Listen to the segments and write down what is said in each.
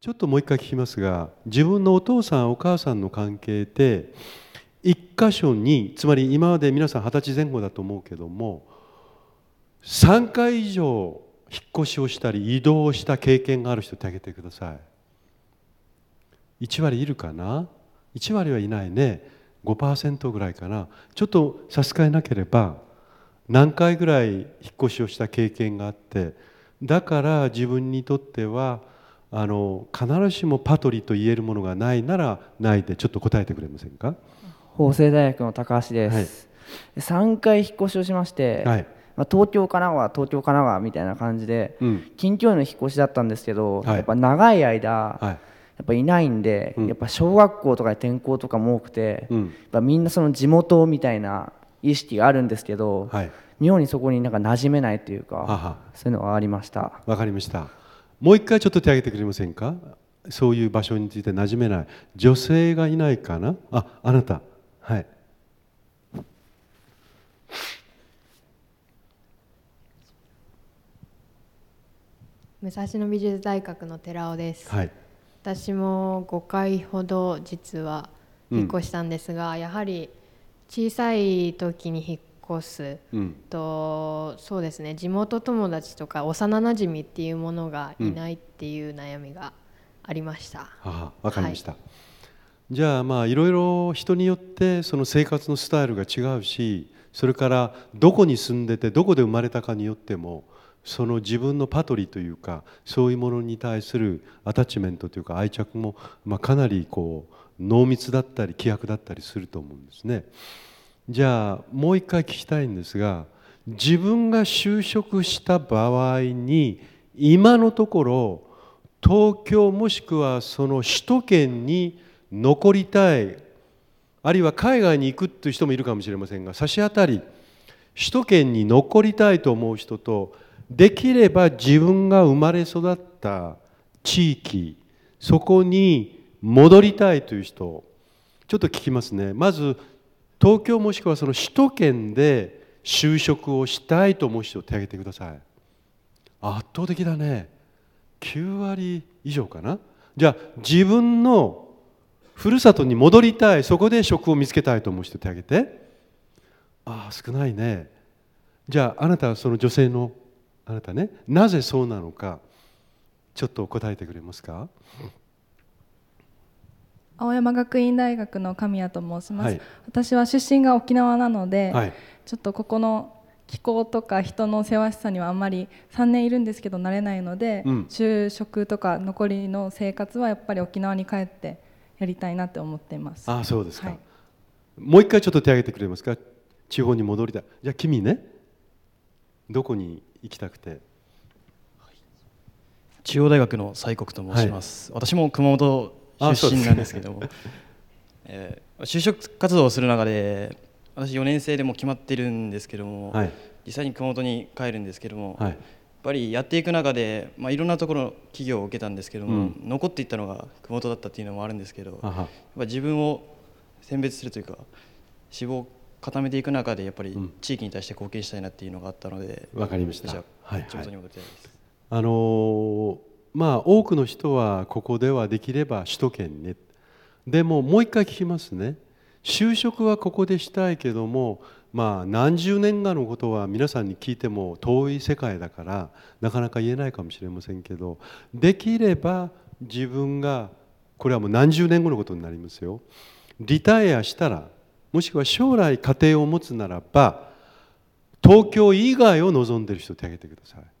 ちょっともう一回聞きますが自分のお父さんお母さんの関係で一箇所につまり今まで皆さん二十歳前後だと思うけども3回以上引っ越しをしたり移動をした経験がある人手挙げてください。1割いるかな？1割はいないね。5%ぐらいかな。ちょっと差し支えなければ何回ぐらい引っ越しをした経験があってだから自分にとってはあの必ずしもパトリと言えるものがないならないでちょっと答えてくれませんか？法政大学の高橋です、はい、3回引っ越しをしまして、はい、まあ、東京神奈川東京神奈川みたいな感じで、うん、近距離の引っ越しだったんですけど、はい、やっぱ長い間、やっぱいないんで、うん、やっぱ小学校とかで転校とかも多くて、うん、やっぱみんなその地元みたいな意識があるんですけど、妙にそこになんか馴染めないというかそういうのがありました。わかりましたもう一回ちょっと手挙げてくれませんか？そういう場所について馴染めない。女性がいないかな？ああなた。はい。武蔵野美術大学の寺尾です、はい、私も5回ほど実は引っ越したんですが、うん、やはり小さい時に引っ越す、うん、とそうですね地元友達とか幼なじみっていうものがいないっていう悩みがありました。うん、わかりました、はい、じゃあまあいろいろ人によってその生活のスタイルが違うしそれからどこに住んでてどこで生まれたかによってもその自分のパトリというかそういうものに対するアタッチメントというか愛着も、まあ、かなりこう濃密だったり希薄だったりすると思うんですね。じゃあもう一回聞きたいんですが自分が就職した場合に今のところ東京もしくはその首都圏に残りたいあるいは海外に行くという人もいるかもしれませんが差し当たり首都圏に残りたいと思う人とできれば自分が生まれ育った地域そこに戻りたいという人ちょっと聞きますね。まず東京もしくはその首都圏で就職をしたいと思う人を手挙げてください。圧倒的だね。9割以上かな。じゃあ自分のふるさとに戻りたい。そこで職を見つけたいと思う人手挙げて。ああ少ないね。じゃああなたはその女性のあなたね。なぜそうなのかちょっと答えてくれますか？青山学院大学の神谷と申します、はい、私は出身が沖縄なので、はい、ちょっとここの気候とか人のせわしさにはあんまり3年いるんですけど慣れないので、うん、就職とか残りの生活はやっぱり沖縄に帰ってやりたいなって思っています。あそうですか、はい、もう一回ちょっと手挙げてくれますか？地方に戻りたい。じゃあ君ねどこに行きたくて？中央大学の西国と申します、私も熊本出身なんですけども、えー、就職活動をする中で私4年生でも決まってるんですけども、はい、実際に熊本に帰るんですけども、はい、やっぱりやっていく中で、まあ、いろんなところ企業を受けたんですけども、うん、残っていったのが熊本だったっていうのもあるんですけどやっぱ自分を選別するというか志望を固めていく中でやっぱり地域に対して貢献したいなっていうのがあったのでわ、かりました。はい、地元に戻りたいです。あのーまあ多くの人はここではできれば首都圏にでももう一回聞きますね。就職はここでしたいけどもまあ何十年かのことは皆さんに聞いても遠い世界だからなかなか言えないかもしれませんけどできれば自分がこれはもう何十年後のことになりますよ。リタイアしたらもしくは将来家庭を持つならば東京以外を望んでる人手挙げてください。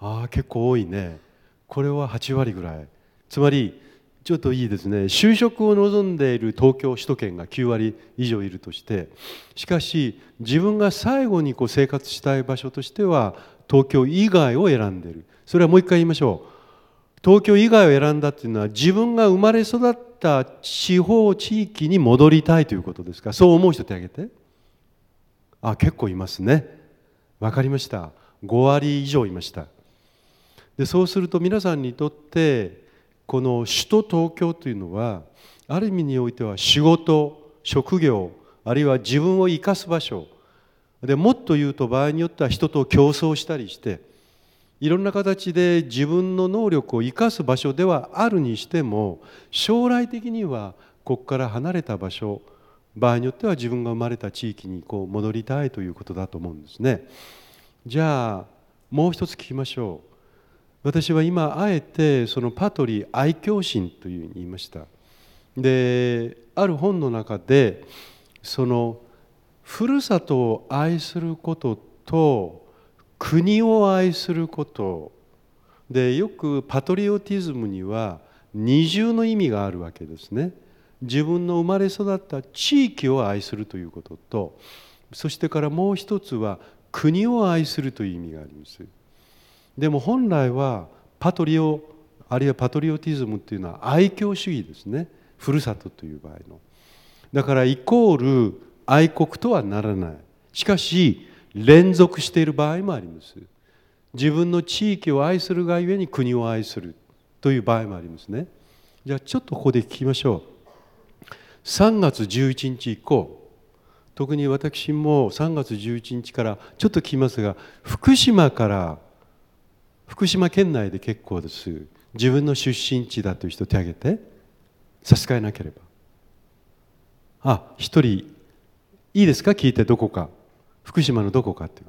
ああ結構多いね。これは8割ぐらい。つまりちょっといいですね。就職を望んでいる東京首都圏が9割以上いるとしてしかし自分が最後にこう生活したい場所としては東京以外を選んでいる。それはもう一回言いましょう。東京以外を選んだっていうのは自分が生まれ育った地方地域に戻りたいということですか？そう思う人手挙げて。あ結構いますね。わかりました。5割以上いました。でそうすると皆さんにとってこの首都東京というのはある意味においては仕事職業あるいは自分を生かす場所。でもっと言うと場合によっては人と競争したりしていろんな形で自分の能力を生かす場所ではあるにしても将来的にはここから離れた場所場合によっては自分が生まれた地域にこう戻りたいということだと思うんですね。じゃあもう一つ聞きましょう。私は今あえてそのパトリ愛嬌心というふうに言いました。である本の中でそのふるさとを愛することと国を愛すること。でよくパトリオティズムには二重の意味があるわけですね。自分の生まれ育った地域を愛するということとそしてからもう一つは国を愛するという意味があります。でも本来はパトリオあるいはパトリオティズムっていうのは愛嬌主義ですね。ふるさとという場合の。だからイコール愛国とはならない。しかし連続している場合もあります。自分の地域を愛するがゆえに国を愛するという場合もありますね。じゃあちょっとここで聞きましょう。3月11日以降。特に私も3月11日からちょっと聞きますが福島から福島県内で結構です自分の出身地だという人手挙げて差し支えなければあ一人いいですか？聞いてどこか福島のどこかって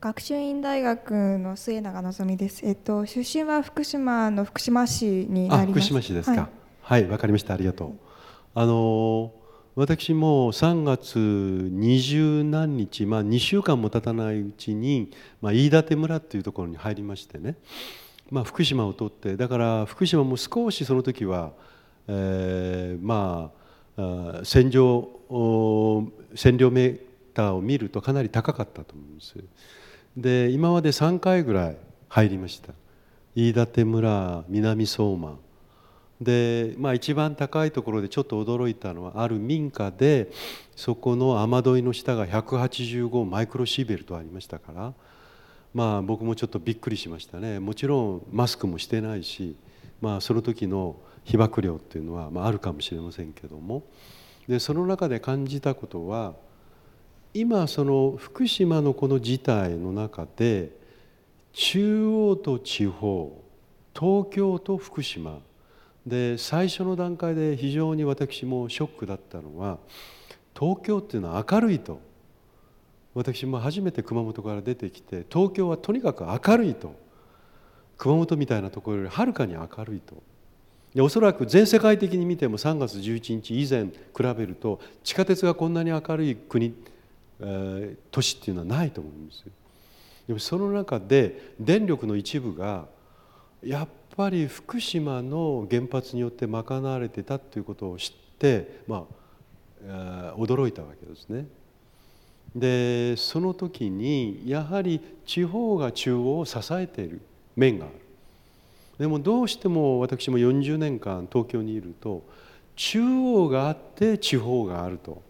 学習院大学の末永望です。えっと出身は福島の福島市になります。福島市ですか。はい、わ、はい、かりました。ありがとう。あの私も3月二十何日、まあ、2週間も経たないうちに、まあ、飯舘村っていうところに入りましてね、まあ、福島を通って。だから福島も少しその時は、えー、まあ戦場占領メーターを見るとかなり高かったと思うんです。で今まで3回ぐらい入りました。飯舘村南相馬。で、まあ、一番高いところでちょっと驚いたのはある民家でそこの雨どいの下が185マイクロシーベルトありましたから。まあ僕もちょっとびっくりしましたね。もちろんマスクもしてないし、まあ、その時の被爆量っていうのは、まあ、あるかもしれませんけども。でその中で感じたことは今その福島のこの事態の中で中央と地方東京と福島で最初の段階で非常に私もショックだったのは東京っていうのは明るいと。私も初めて熊本から出てきて東京はとにかく明るいと。熊本みたいなところよりはるかに明るいと。でおそらく全世界的に見ても3月11日以前比べると地下鉄がこんなに明るい国、えー、都市っていうのはないと思うんですよ。でもその中で電力の一部がやっぱり福島の原発によって賄われてたということを知って、まあ、驚いたわけですね。でその時にやはり地方が中央を支えている面がある。でもどうしても私も40年間東京にいると中央があって地方があると。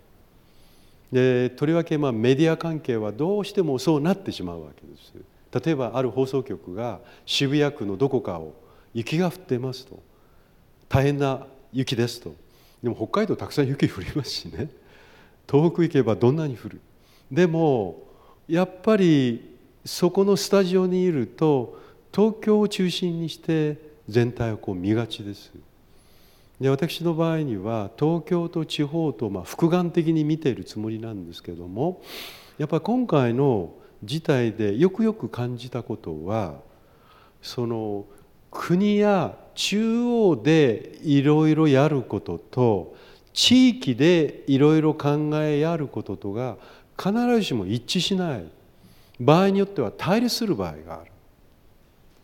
でとりわけまあメディア関係はどうしてもそうなってしまうわけです。例えばある放送局が渋谷区のどこかを雪が降ってますと。大変な雪ですと。でも北海道たくさん雪降りますしね。東北行けばどんなに降る。でもやっぱりそこのスタジオにいると東京を中心にして全体をこう見がちです。で私の場合には東京と地方とまあ複眼的に見ているつもりなんですけどもやっぱり今回の事態でよくよく感じたことはその国や中央でいろいろやることと地域でいろいろ考えやることとが必ずしも一致しない。場合によっては対立する場合がある。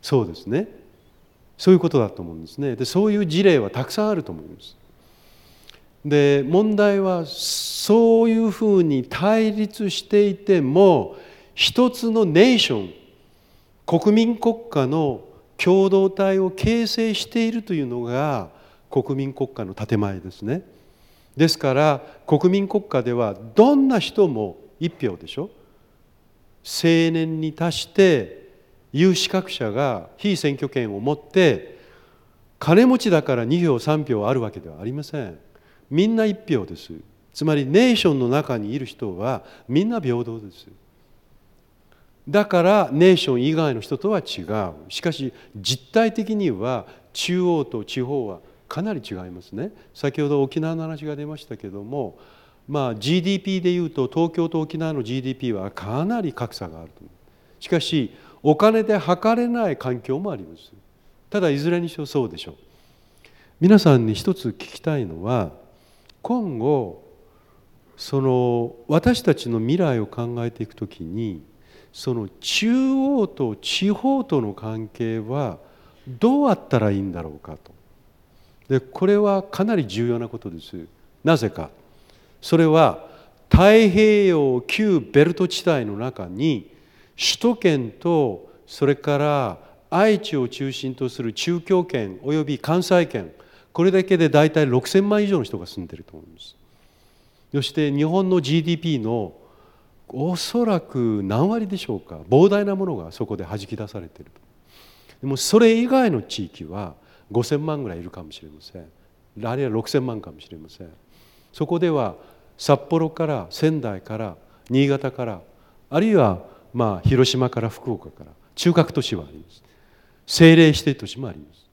そうですね。そういうことだと思うんですね。でそういう事例はたくさんあると思います。で問題はそういうふうに対立していても一つのネーション国民国家の共同体を形成しているというのが国民国家の建前ですね。ですから国民国家ではどんな人も一票でしょ。青年に達して有資格者が非選挙権を持って金持ちだから2票3票あるわけではありません。みんな一票です。つまりネーションの中にいる人はみんな平等です。だからネーション以外の人とは違う。しかし実体的には中央と地方はかなり違いますね。先ほど沖縄の話が出ましたけどもまあ GDP でいうと東京と沖縄の GDP はかなり格差があるとしかしお金で測れない環境もあります。ただいずれにしろそうでしょう。皆さんに一つ聞きたいのは今後その私たちの未来を考えていくときにその中央と地方との関係はどうあったらいいんだろうかと。でこれはかなり重要なことです。なぜか。それは太平洋旧ベルト地帯の中に首都圏とそれから愛知を中心とする中京圏および関西圏これだけで大体6,000万以上の人が住んでると思います。そして日本の GDP のおそらく何割でしょうか膨大なものがそこで弾き出されているでもそれ以外の地域は5,000万ぐらいいるかもしれません。あるいは6,000万かもしれません。そこでは札幌から仙台から新潟からあるいはまあ広島から福岡から中核都市はあります。政令指定都市もあります。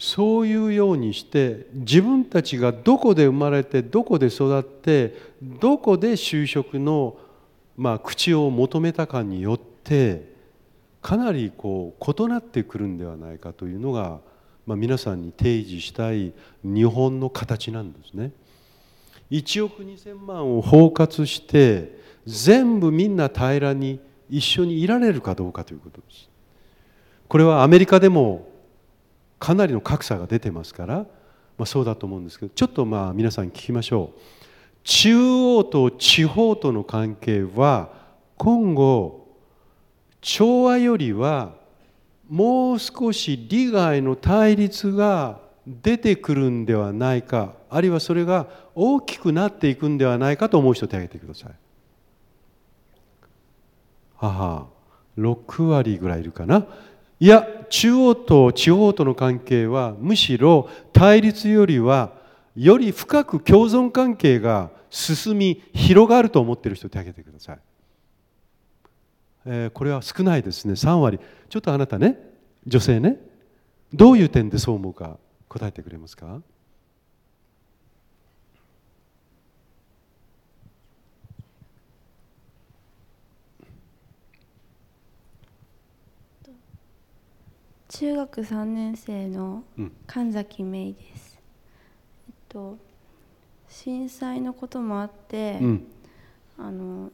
そういうようにして自分たちがどこで生まれてどこで育ってどこで就職のまあ口を求めたかによってかなりこう異なってくるんではないかというのが、まあ、皆さんに提示したい日本の形なんですね。1億2,000万を包括して全部みんな平らに一緒にいられるかどうかということです。これはアメリカでもかなりの格差が出てますから、まあ、そうだと思うんですけどちょっとまあ皆さん聞きましょう。中央と地方との関係は今後調和よりはもう少し利害の対立が出てくるんではないかあるいはそれが大きくなっていくんではないかと思う人手を挙げてください。は6割ぐらいいるかな。いや中央と地方との関係はむしろ対立よりはより深く共存関係が進み広がると思っている人手を挙げてください、えー、これは少ないですね。3割。ちょっとあなたね女性ねどういう点でそう思うか答えてくれますか？中学3年生の神崎芽衣です、えっと震災のこともあって、うん、あの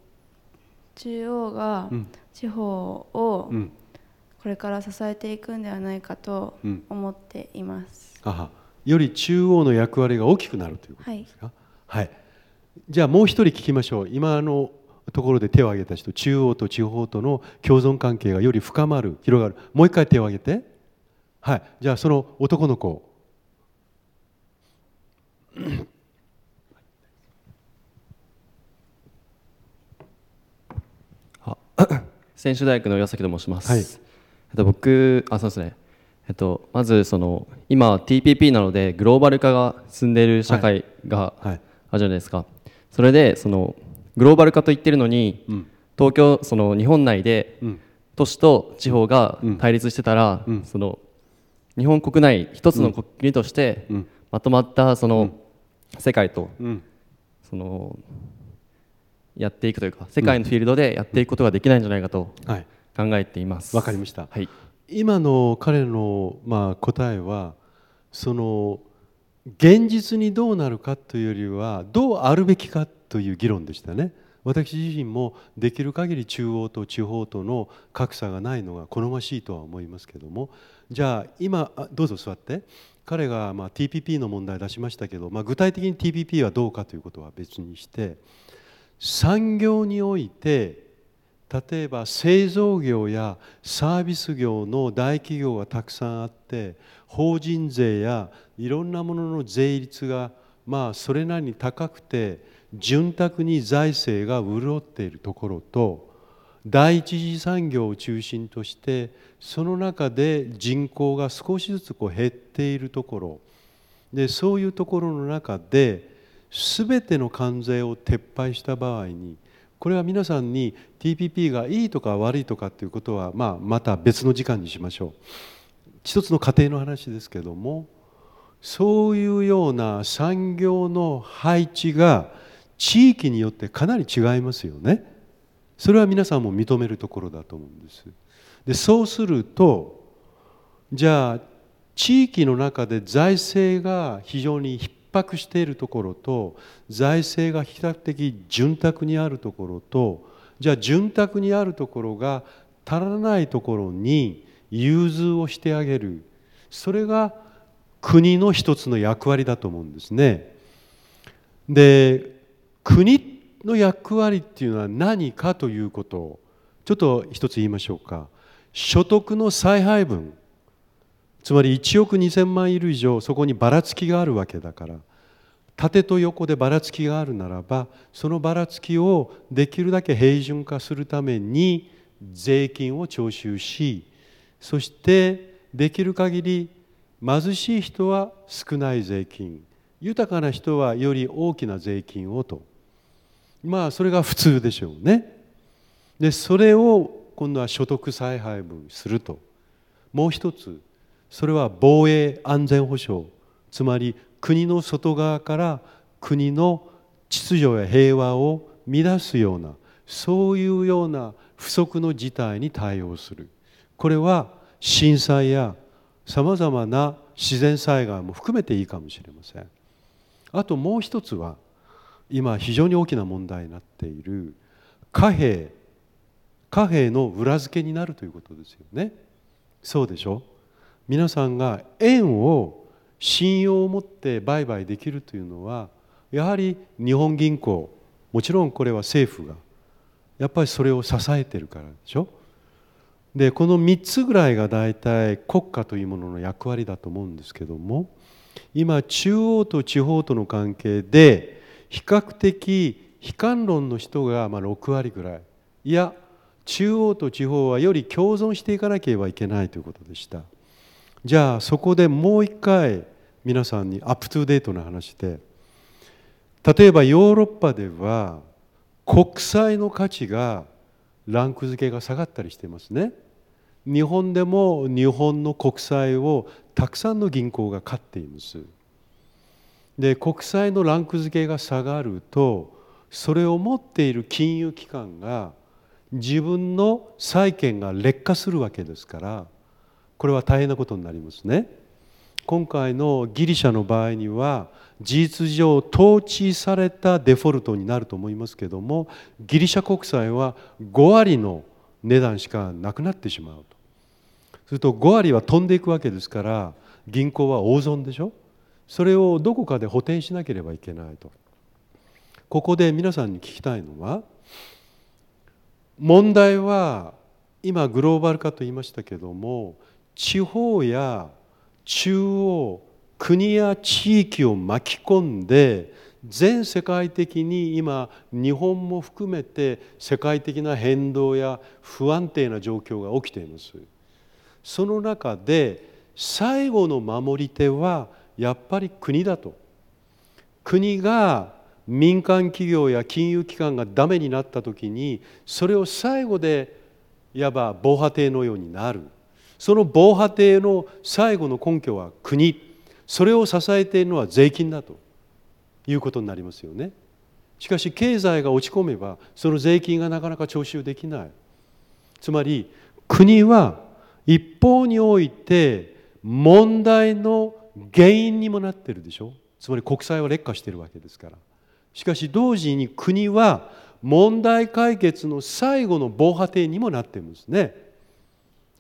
中央が地方をこれから支えていくんではないかと思っています、うん、より中央の役割が大きくなるということですか、はい、はい、じゃあもう一人聞きましょう。今のところで手を挙げた人中央と地方との共存関係がより深まる広がる。もう一回手を挙げて。はい。じゃあその男の子。選手大学の岩崎と申します、はい、えっと、僕あそうですね。えっと、まずその今 TPP なのでグローバル化が進んでいる社会があるじゃないですか、それでそのグローバル化と言ってるのに、うん、東京その日本内で都市と地方が対立してたら、うん、その日本国内一つの国としてまとまったその世界とそのやっていくというか世界のフィールドでやっていくことができないんじゃないかと考えています。わ、かりました、はい、今の彼のまあ答えはその現実にどうなるかというよりはどうあるべきかという議論でしたね。私自身もできる限り中央と地方との格差がないのが好ましいとは思いますけども。じゃあ今どうぞ座って。彼がま TPP の問題出しましたけど、まあ、具体的に TPP はどうかということは別にして。産業において例えば製造業やサービス業の大企業がたくさんあって法人税やいろんなものの税率がまあそれなりに高くて潤沢に財政が潤っているところと第一次産業を中心としてその中で人口が少しずつこう減っているところ。でそういうところの中で全ての関税を撤廃した場合にこれは皆さんに TPP がいいとか悪いとかっていうことは、まあ、また別の時間にしましょう。一つの家庭の話ですけどもそういうような産業の配置が地域によってかなり違いますよね。それは皆さんも認めるところだと思うんです。でそうするとじゃあ地域の中で財政が非常に逼迫しているところと財政が比較的潤沢にあるところとじゃあ潤沢にあるところが足らないところに融通をしてあげる。それが国の一つの役割だと思うんですね。で国の役割っていうのは何かということをちょっと一つ言いましょうか。所得の再配分。つまり1億2000万いる以上そこにばらつきがあるわけだから。縦と横でばらつきがあるならばそのばらつきをできるだけ平準化するために税金を徴収しそしてできる限り貧しい人は少ない税金豊かな人はより大きな税金をと。まあそれが普通でしょうね。でそれを今度は所得再配分すると。もう一つそれは防衛安全保障。つまり国の外側から国の秩序や平和を乱すようなそういうような不測の事態に対応する。これは震災やさまざまな自然災害も含めていいかもしれません。あともう一つは今非常に大きな問題になっている貨幣貨幣の裏付けになるということですよね。そうでしょ皆さんが円を信用を持って売買できるというのはやはり日本銀行もちろんこれは政府がやっぱりそれを支えてるからでしょ。でこの3つぐらいが大体国家というものの役割だと思うんですけども今中央と地方との関係で比較的悲観論の人がま6割ぐらい。いや中央と地方はより共存していかなければいけないということでした。じゃあそこでもう一回皆さんにアップトゥデートな話で例えばヨーロッパでは国債の価値がランク付けが下がったりしてますね。日本でも日本の国債をたくさんの銀行が買っています。で国債のランク付けが下がるとそれを持っている金融機関が自分の債権が劣化するわけですからこれは大変なことになりますね。今回のギリシャの場合には事実上統治されたデフォルトになると思いますけどもギリシャ国債は5割の値段しかなくなってしまうと。すると5割は飛んでいくわけですから銀行は大損でしょ？それをどこかで補填しなければいけないと。ここで皆さんに聞きたいのは問題は今グローバル化と言いましたけども地方や中央国や地域を巻き込んで全世界的に今日本も含めて世界的な変動や不安定な状況が起きています。その中で最後の守り手はやっぱり国だと。国が民間企業や金融機関がダメになった時にそれを最後でいわば防波堤のようになる。その防波堤の最後の根拠は国。それを支えているのは税金だと。いうことになりますよね。しかし経済が落ち込めばその税金がなかなか徴収できない。つまり国は一方において問題の原因にもなってるでしょ？つまり国債は劣化してるわけですから。しかし同時に国は問題解決の最後の防波堤にもなってるんですね。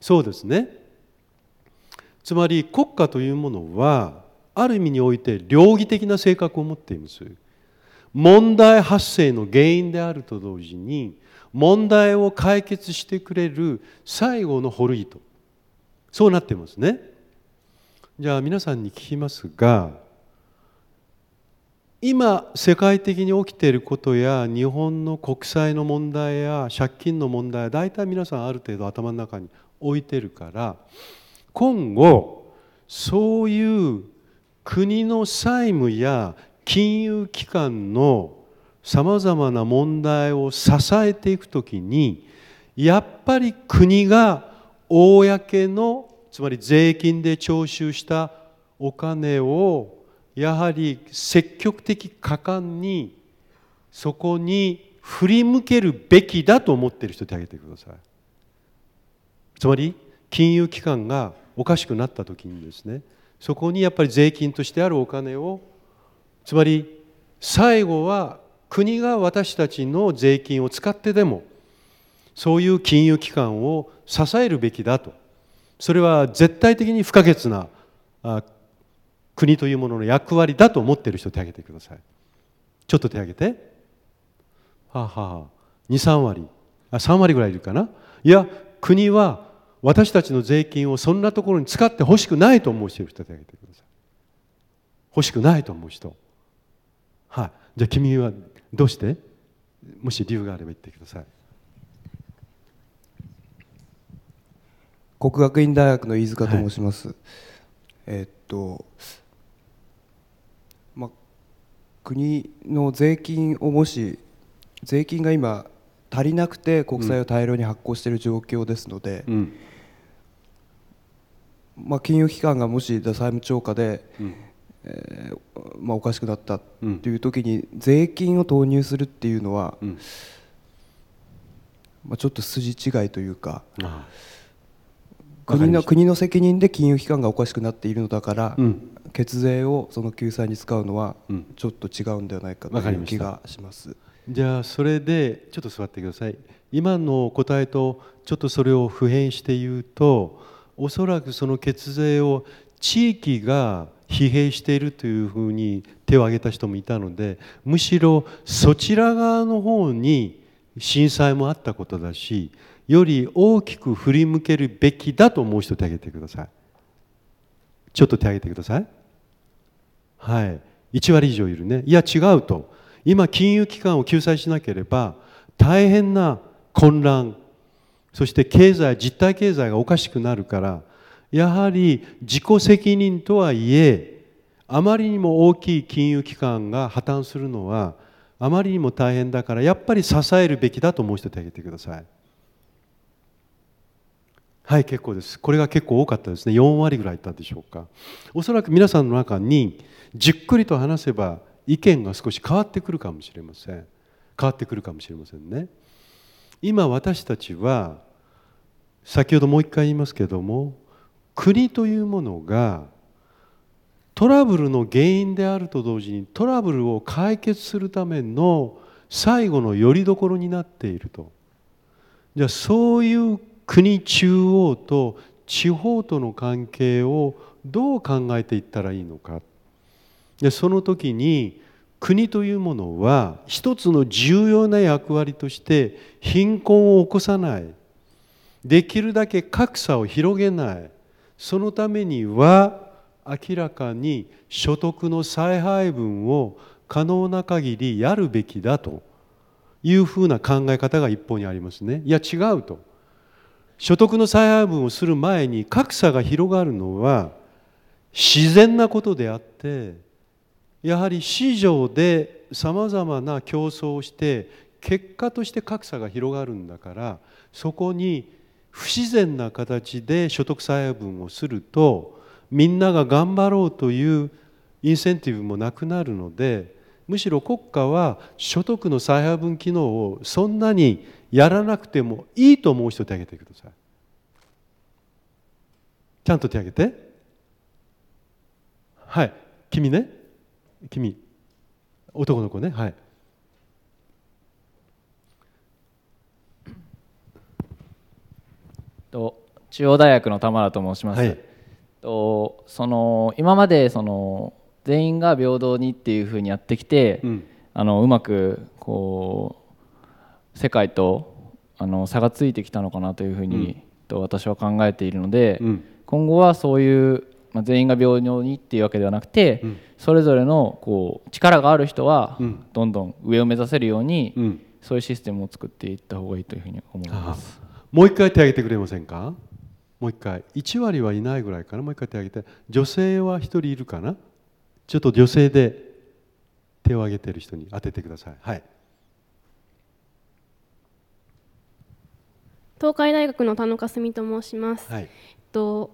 そうですね。つまり国家というものはある意味において両義的な性格を持っています。問題発生の原因であると同時に問題を解決してくれる最後のホルイト。そうなってますね。じゃあ皆さんに聞きますが今世界的に起きていることや日本の国債の問題や借金の問題大体皆さんある程度頭の中に置いてるから今後そういう国の債務や金融機関のさまざまな問題を支えていくときにやっぱり国が公のつまり税金で徴収したお金をやはり積極的果敢にそこに振り向けるべきだと思っている人手挙げてください。つまり金融機関がおかしくなった時にですねそこにやっぱり税金としてあるお金をつまり最後は国が私たちの税金を使ってでもそういう金融機関を支えるべきだと。それは絶対的に不可欠な国というものの役割だと思っている人手を挙げてください。ちょっと手を挙げて。はあ、はあ、23割。あ3割ぐらいいるかな。いや国は私たちの税金をそんなところに使ってほしくないと思う人手を挙げてください。欲しくないと思う人。はい。じゃあ君はどうして？もし理由があれば言ってください。国学院大学の飯塚と申します、はい、えー、っとまあ国の税金をもし税金が今足りなくて国債を大量に発行している状況ですので、うん、まあ、金融機関がもし債務超過で、うん、えー、まあ、おかしくなったっていう時に税金を投入するっていうのは、うん、まあ、ちょっと筋違いというか。国の国の責任で金融機関がおかしくなっているのだから、血税をその救済に使うのはちょっと違うんではないかという気がします。じゃあそれでちょっと座ってください。今の答えとちょっとそれを普遍して言うとおそらくその血税を地域が疲弊しているというふうに手を挙げた人もいたのでむしろそちら側の方に震災もあったことだしより大きく振り向けるべきだと思う人手を挙げてください。ちょっと手を挙げてください。はい。1割以上いるね。いや違うと。今金融機関を救済しなければ大変な混乱そして経済実体経済がおかしくなるからやはり自己責任とはいえあまりにも大きい金融機関が破綻するのはあまりにも大変だからやっぱり支えるべきだと思う人手挙げてください。はい結構です。これが結構多かったですね。4割ぐらいいったでしょうか。おそらく皆さんの中にじっくりと話せば意見が少し変わってくるかもしれません。変わってくるかもしれませんね。今私たちは先ほどもう一回言いますけども国というものがトラブルの原因であると同時にトラブルを解決するための最後のよりどころになっていると。じゃあそういう国中央と地方との関係をどう考えていったらいいのかでその時に国というものは一つの重要な役割として貧困を起こさないできるだけ格差を広げないそのためには明らかに所得の再配分を可能な限りやるべきだというふうな考え方が一方にありますね。いや違うと。所得の再配分をする前に格差が広がるのは自然なことであってやはり市場でさまざまな競争をして結果として格差が広がるんだからそこに不自然な形で所得再配分をするとみんなが頑張ろうというインセンティブもなくなるのでむしろ国家は所得の再配分機能をそんなにやらなくてもいいと思う人手挙げてください。ちゃんと手挙げて。はい。君ね。君。男の子ね。はい。と中央大学の田村と申します、はい、とその今までその全員が平等にっていうふうにやってきて、うん、あのうまくこう世界とあの差がついてきたのかなというふうに、うん、と私は考えているので、うん、今後はそういうまあ、全員が平等にっていうわけではなくて、うん、それぞれのこう力がある人はどんどん上を目指せるように、うん、そういうシステムを作っていった方がいいというふうに思います。もう一回手挙げてくれませんか？もう一回。1割はいないぐらいかなもう一回手挙げて。女性は1人いるかな？ちょっと女性で手を挙げている人に当ててください。はい。東海大学の田野かすみと申します。はい、えっと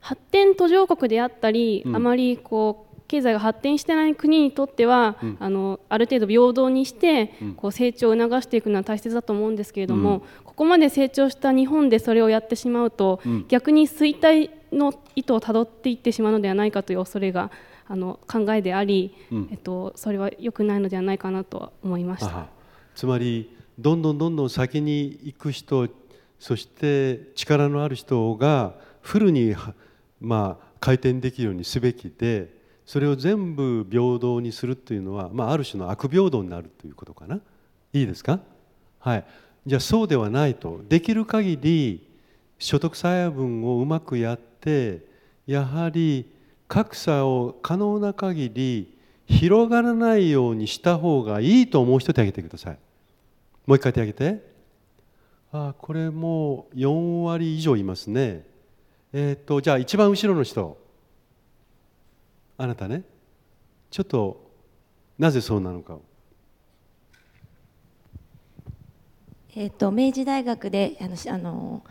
発展途上国であったり、うん、あまりこう経済が発展してない国にとっては、うん、あのある程度平等にして、うん、こう成長を促していくのは大切だと思うんですけれども、うん、ここまで成長した日本でそれをやってしまうと、逆に衰退の意図をたどっていってしまうのではないかという恐れがあの考えであり、えっと、それは良くないのではないかなと思いました。つまりどんどんどんどん先に行く人そして力のある人がフルに、まあ、回転できるようにすべきでそれを全部平等にするというのは、まあ、ある種の悪平等になるということかな。いいですか？はい。じゃあそうではないと。できる限り所得差配分をうまくやってやはり格差を可能な限り広がらないようにした方がいいと思う人手挙げてください。もう一回手挙げて。あこれもう4割以上いますね。えっ、ー、とじゃあ一番後ろの人。あなたね。ちょっとなぜそうなのかえっ、ー、と明治大学であのあの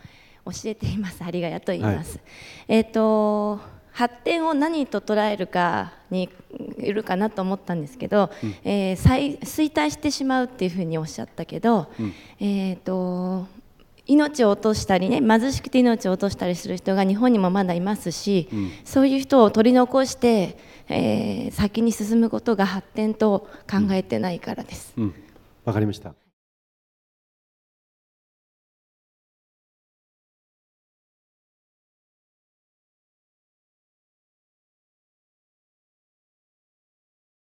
教えています。有賀谷と言います、はい、えっ、ー、と発展を何と捉えるかにいるかなと思ったんですけど、うん、えー、衰退してしまうっていうふうにおっしゃったけど、うん、えーと、命を落としたりね貧しくて命を落としたりする人が日本にもまだいますし、うん、そういう人を取り残して、えー、先に進むことが発展と考えてないからです。わ、かりました